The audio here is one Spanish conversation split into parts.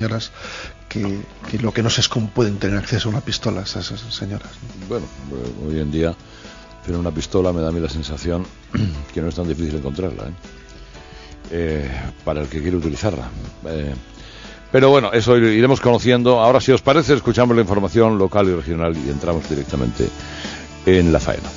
señoras que, lo que no sé es cómo pueden tener acceso a una pistola esas, señoras. Bueno, eh, hoy en día pero una pistola me da a mí la sensación que no es tan difícil encontrarla ¿eh? Eh, para el que quiere utilizarla. Pero bueno, eso iremos conociendo. Ahora, si os parece, escuchamos la información local y regional y entramos directamente en la faena.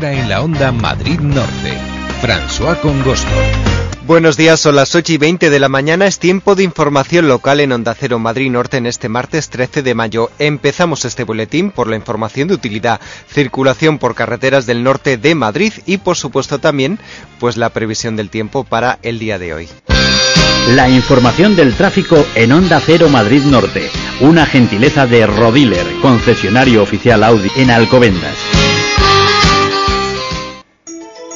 Herrera en la onda Madrid Norte. François Congosto. Buenos días, son las 8 y 20 de la mañana, es tiempo de información local en Onda Cero Madrid Norte en este martes 13 de mayo. Empezamos este boletín por la información de utilidad, circulación por carreteras del norte de Madrid y por supuesto también pues la previsión del tiempo para el día de hoy. La información del tráfico en Onda Cero Madrid Norte, una gentileza de Rodiler, concesionario oficial Audi en Alcobendas.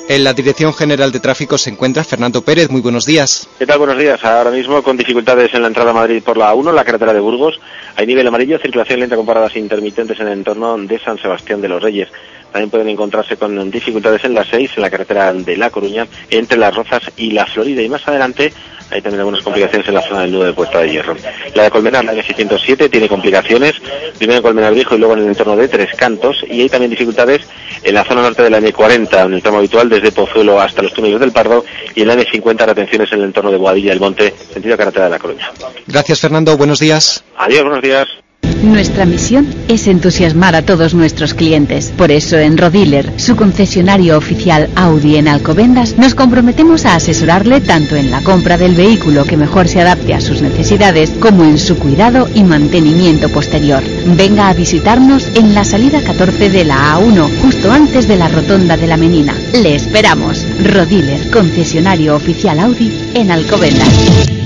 En la Dirección General de Tráfico se encuentra Fernando Pérez. Muy buenos días. ¿Qué tal? Buenos días. Ahora mismo con dificultades en la entrada a Madrid por la 1, la carretera de Burgos. Hay nivel amarillo, circulación lenta con paradas intermitentes en el entorno de San Sebastián de los Reyes. También pueden encontrarse con dificultades en la 6, en la carretera de La Coruña, entre Las Rozas y La Florida. Y más adelante hay también algunas complicaciones en la zona del nudo de Puerta de Hierro. La de Colmenar, la N607, tiene complicaciones, primero en Colmenar Viejo y luego en el entorno de Tres Cantos, y hay también dificultades en la zona norte de la N40, en el tramo habitual desde Pozuelo hasta los túneles del Pardo, y en la N50 retenciones en el entorno de Boadilla del Monte, sentido carretera de La Coruña. Gracias, Fernando. Buenos días. Adiós, buenos días. Nuestra misión es entusiasmar a todos nuestros clientes. Por eso en Rodiler, su concesionario oficial Audi en Alcobendas, nos comprometemos a asesorarle tanto en la compra del vehículo que mejor se adapte a sus necesidades, como en su cuidado y mantenimiento posterior. Venga a visitarnos en la salida 14 de la A1, justo antes de la rotonda de la Menina. Le esperamos. Rodiler, concesionario oficial Audi en Alcobendas.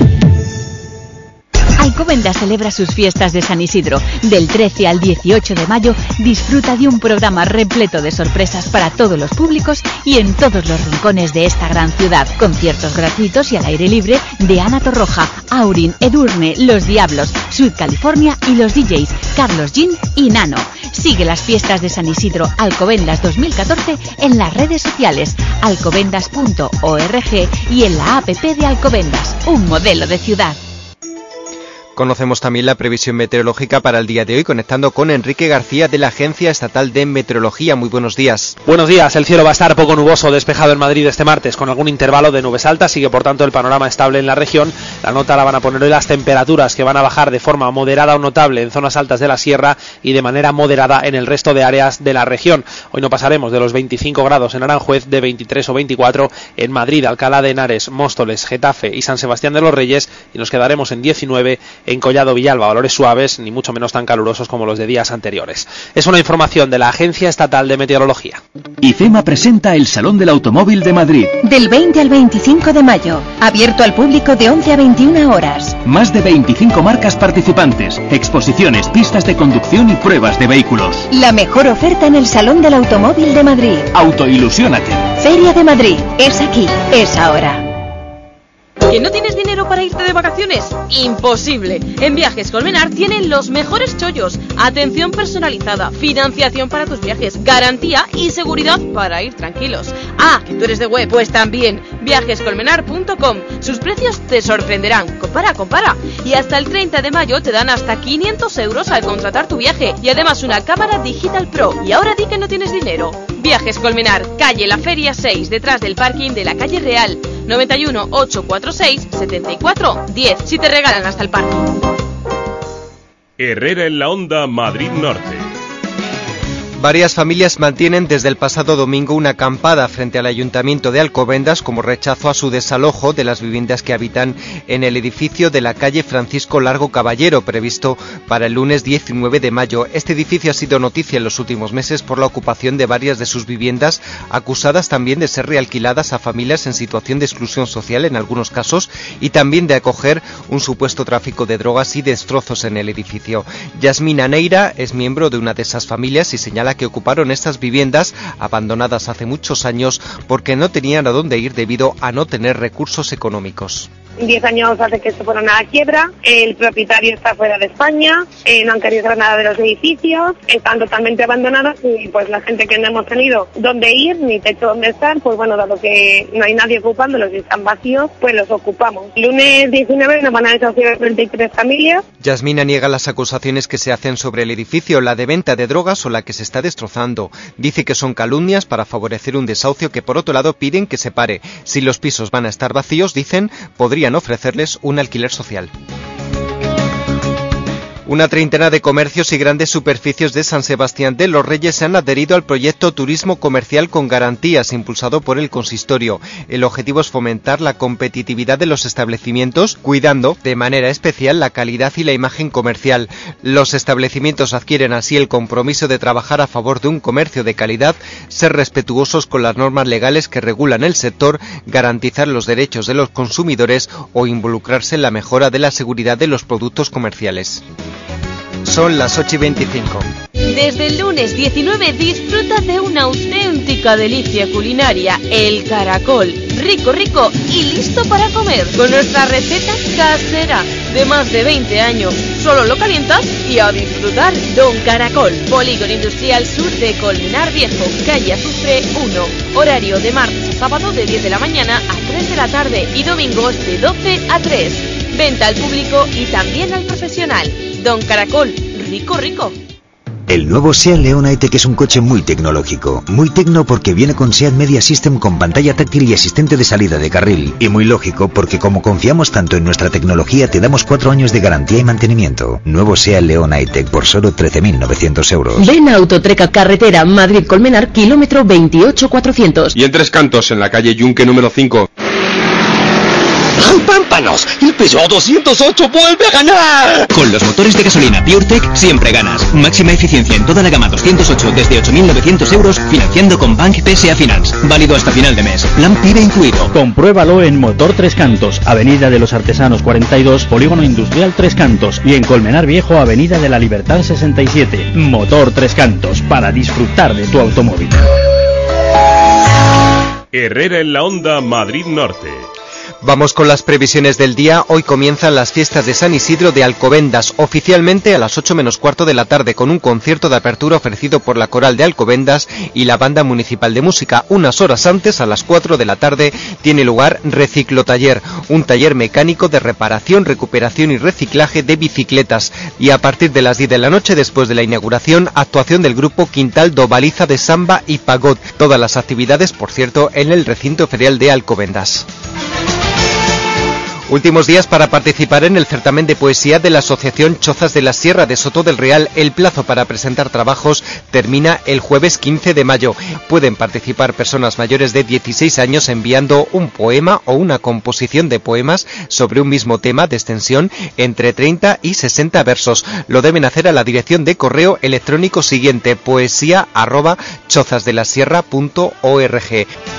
Alcobendas celebra sus fiestas de San Isidro. Del 13 al 18 de mayo disfruta de un programa repleto de sorpresas para todos los públicos y en todos los rincones de esta gran ciudad. Conciertos gratuitos y al aire libre de Ana Torroja, Aurin, Edurne, Los Diablos, Sud California y los DJs Carlos Jean y Nano. Sigue las fiestas de San Isidro Alcobendas 2014 en las redes sociales alcobendas.org y en la app de Alcobendas, un modelo de ciudad. Conocemos también la previsión meteorológica para el día de hoy, conectando con Enrique García de la Agencia Estatal de Meteorología. Muy buenos días. Buenos días. El cielo va a estar poco nuboso, despejado en Madrid este martes, con algún intervalo de nubes altas. Sigue, por tanto, el panorama estable en la región. La nota la van a poner hoy las temperaturas, que van a bajar de forma moderada o notable en zonas altas de la sierra y de manera moderada en el resto de áreas de la región. Hoy no pasaremos de los 25 grados en Aranjuez, de 23 o 24 en Madrid, Alcalá de Henares, Móstoles, Getafe y San Sebastián de los Reyes, y nos quedaremos en 19 en Collado Villalba, valores suaves, ni mucho menos tan calurosos como los de días anteriores. Es una información de la Agencia Estatal de Meteorología. IFEMA presenta el Salón del Automóvil de Madrid. Del 20 al 25 de mayo, abierto al público de 11 a 21 horas. Más de 25 marcas participantes, exposiciones, pistas de conducción y pruebas de vehículos. La mejor oferta en el Salón del Automóvil de Madrid. Autoilusiónate. Feria de Madrid. Es aquí, es ahora. ¿Que no tienes dinero para irte de vacaciones? Imposible. En Viajes Colmenar tienen los mejores chollos, atención personalizada, financiación para tus viajes, garantía y seguridad para ir tranquilos. Ah, que tú eres de web, pues también viajescolmenar.com. Sus precios te sorprenderán. Compara, compara. Y hasta el 30 de mayo te dan hasta 500 euros al contratar tu viaje y además una cámara Digital Pro. Y ahora di que no tienes dinero. Viajes Colmenar, calle La Feria 6, detrás del parking de la calle Real. 91 846 74 10. Si te regalan hasta el parking. Herrera en la onda Madrid Norte. Varias familias mantienen desde el pasado domingo una acampada frente al Ayuntamiento de Alcobendas como rechazo a su desalojo de las viviendas que habitan en el edificio de la calle Francisco Largo Caballero, previsto para el lunes 19 de mayo. Este edificio ha sido noticia en los últimos meses por la ocupación de varias de sus viviendas, acusadas también de ser realquiladas a familias en situación de exclusión social en algunos casos y también de acoger un supuesto tráfico de drogas y destrozos en el edificio. Yasmina Neira es miembro de una de esas familias y señala que ocuparon estas viviendas abandonadas hace muchos años porque no tenían a dónde ir debido a no tener recursos económicos. 10 años hace que se fueron a la quiebra, el propietario está fuera de España, eh, no han querido hacer nada de los edificios, están totalmente abandonados y pues la gente que no hemos tenido dónde ir ni techo donde estar, pues bueno, dado que no hay nadie ocupándolos y están vacíos, pues los ocupamos. Lunes 19 nos van a desahuciar 33 familias. Yasmina niega las acusaciones que se hacen sobre el edificio, la de venta de drogas o la que se está destrozando. Dice que son calumnias para favorecer un desahucio que por otro lado piden que se pare. Si los pisos van a estar vacíos, dicen, podrían ofrecerles un alquiler social. Una treintena de comercios y grandes superficies de San Sebastián de los Reyes se han adherido al proyecto Turismo Comercial con Garantías impulsado por el consistorio. El objetivo es fomentar la competitividad de los establecimientos, cuidando de manera especial la calidad y la imagen comercial. Los establecimientos adquieren así el compromiso de trabajar a favor de un comercio de calidad, ser respetuosos con las normas legales que regulan el sector, garantizar los derechos de los consumidores o involucrarse en la mejora de la seguridad de los productos comerciales. Son las 8 y 25. Desde el lunes 19 disfruta de una auténtica delicia culinaria, el caracol. Rico, rico y listo para comer. Con nuestra receta casera de más de 20 años. Solo lo calientas y a disfrutar. Don Caracol, Polígono Industrial Sur de Colmenar Viejo, calle Azufre 1. Horario de martes a sábado de 10 de la mañana a 3 de la tarde y domingos de 12 a 3. Venta al público y también al profesional. Don Caracol, rico, rico. El nuevo SEAT León E-Tech es un coche muy tecnológico. Muy tecno porque viene con SEAT Media System con pantalla táctil y asistente de salida de carril. Y muy lógico porque como confiamos tanto en nuestra tecnología te damos cuatro años de garantía y mantenimiento. Nuevo SEAT León E-Tech por solo 13.900 euros. Ven a Autotreca Carretera Madrid-Colmenar, kilómetro 28400. Y en Tres Cantos, en la calle Yunque número 5. ¡Ay, pámpanos! ¡El Peugeot 208 vuelve a ganar! Con los motores de gasolina PureTech siempre ganas. Máxima eficiencia en toda la gama 208 desde 8.900 euros financiando con Bank PSA Finance. Válido hasta final de mes. Plan PIB incluido. Compruébalo en Motor Tres Cantos, Avenida de los Artesanos 42, Polígono Industrial Tres Cantos y en Colmenar Viejo, Avenida de la Libertad 67. Motor Tres Cantos, para disfrutar de tu automóvil. Herrera en la Onda Madrid Norte. Vamos con las previsiones del día. Hoy comienzan las fiestas de San Isidro de Alcobendas, oficialmente a las 8 menos cuarto de la tarde, con un concierto de apertura ofrecido por la Coral de Alcobendas y la Banda Municipal de Música. Unas horas antes, a las 4 de la tarde, tiene lugar Reciclo Taller, un taller mecánico de reparación, recuperación y reciclaje de bicicletas. Y a partir de las 10 de la noche, después de la inauguración, actuación del grupo Quintal Dovaliza de Samba y Pagod. Todas las actividades, por cierto, en el recinto ferial de Alcobendas. Últimos días para participar en el certamen de poesía de la Asociación Chozas de la Sierra de Soto del Real. El plazo para presentar trabajos termina el jueves 15 de mayo. Pueden participar personas mayores de 16 años enviando un poema o una composición de poemas sobre un mismo tema de extensión entre 30 y 60 versos. Lo deben hacer a la dirección de correo electrónico siguiente poesía chozasdelasierra.org.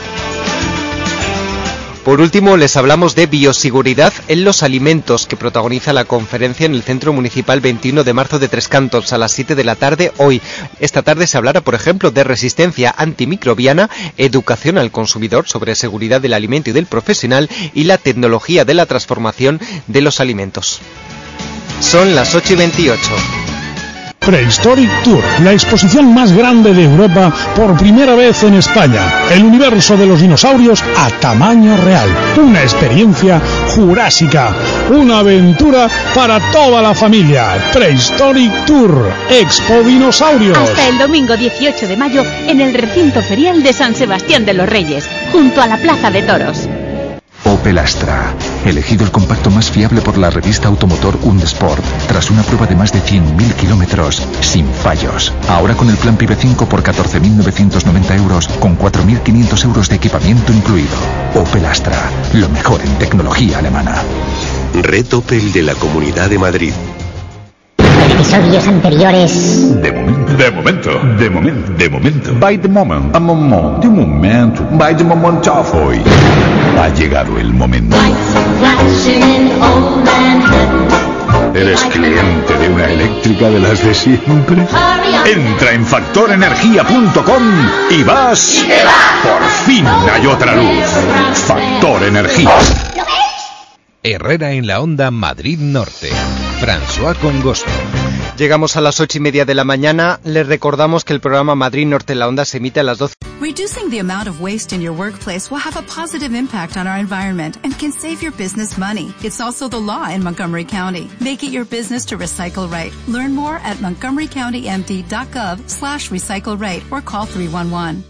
Por último, les hablamos de bioseguridad en los alimentos que protagoniza la conferencia en el Centro Municipal 21 de marzo de Tres Cantos a las 7 de la tarde hoy. Esta tarde se hablará, por ejemplo, de resistencia antimicrobiana, educación al consumidor sobre seguridad del alimento y del profesional y la tecnología de la transformación de los alimentos. Son las 8 y 28. Prehistoric Tour, la exposición más grande de Europa por primera vez en España. El universo de los dinosaurios a tamaño real. Una experiencia jurásica. Una aventura para toda la familia. Prehistoric Tour, Expo Dinosaurios. Hasta el domingo 18 de mayo en el recinto ferial de San Sebastián de los Reyes, junto a la Plaza de Toros. Opel Astra. Elegido el compacto más fiable por la revista Automotor Undesport, tras una prueba de más de 100.000 kilómetros, sin fallos. Ahora con el plan PIB 5 por 14.990 euros, con 4.500 euros de equipamiento incluido. Opel Astra, lo mejor en tecnología alemana. Red Opel de la Comunidad de Madrid. Episodios anteriores. De momento, de momento, de momento, de momento. By the moment, a moment, de momento, by the moment of hoy. Ha llegado el momento. ¿Eres cliente de una eléctrica de las de siempre? Entra en factorenergía.com y vas. Por fin hay otra luz. Factor Energía. Herrera en la onda Madrid Norte. François Congosto. Llegamos a las ocho y media de la mañana. Les recordamos que el programa Madrid Norte en la Onda se emite a las 12. Reducing the amount of waste in your workplace will have a positive impact on our environment and can save your business money. It's also the law in Montgomery County. Make it your business to recycle right. Learn more at montgomerycountymd.gov slash recycle right or call 311.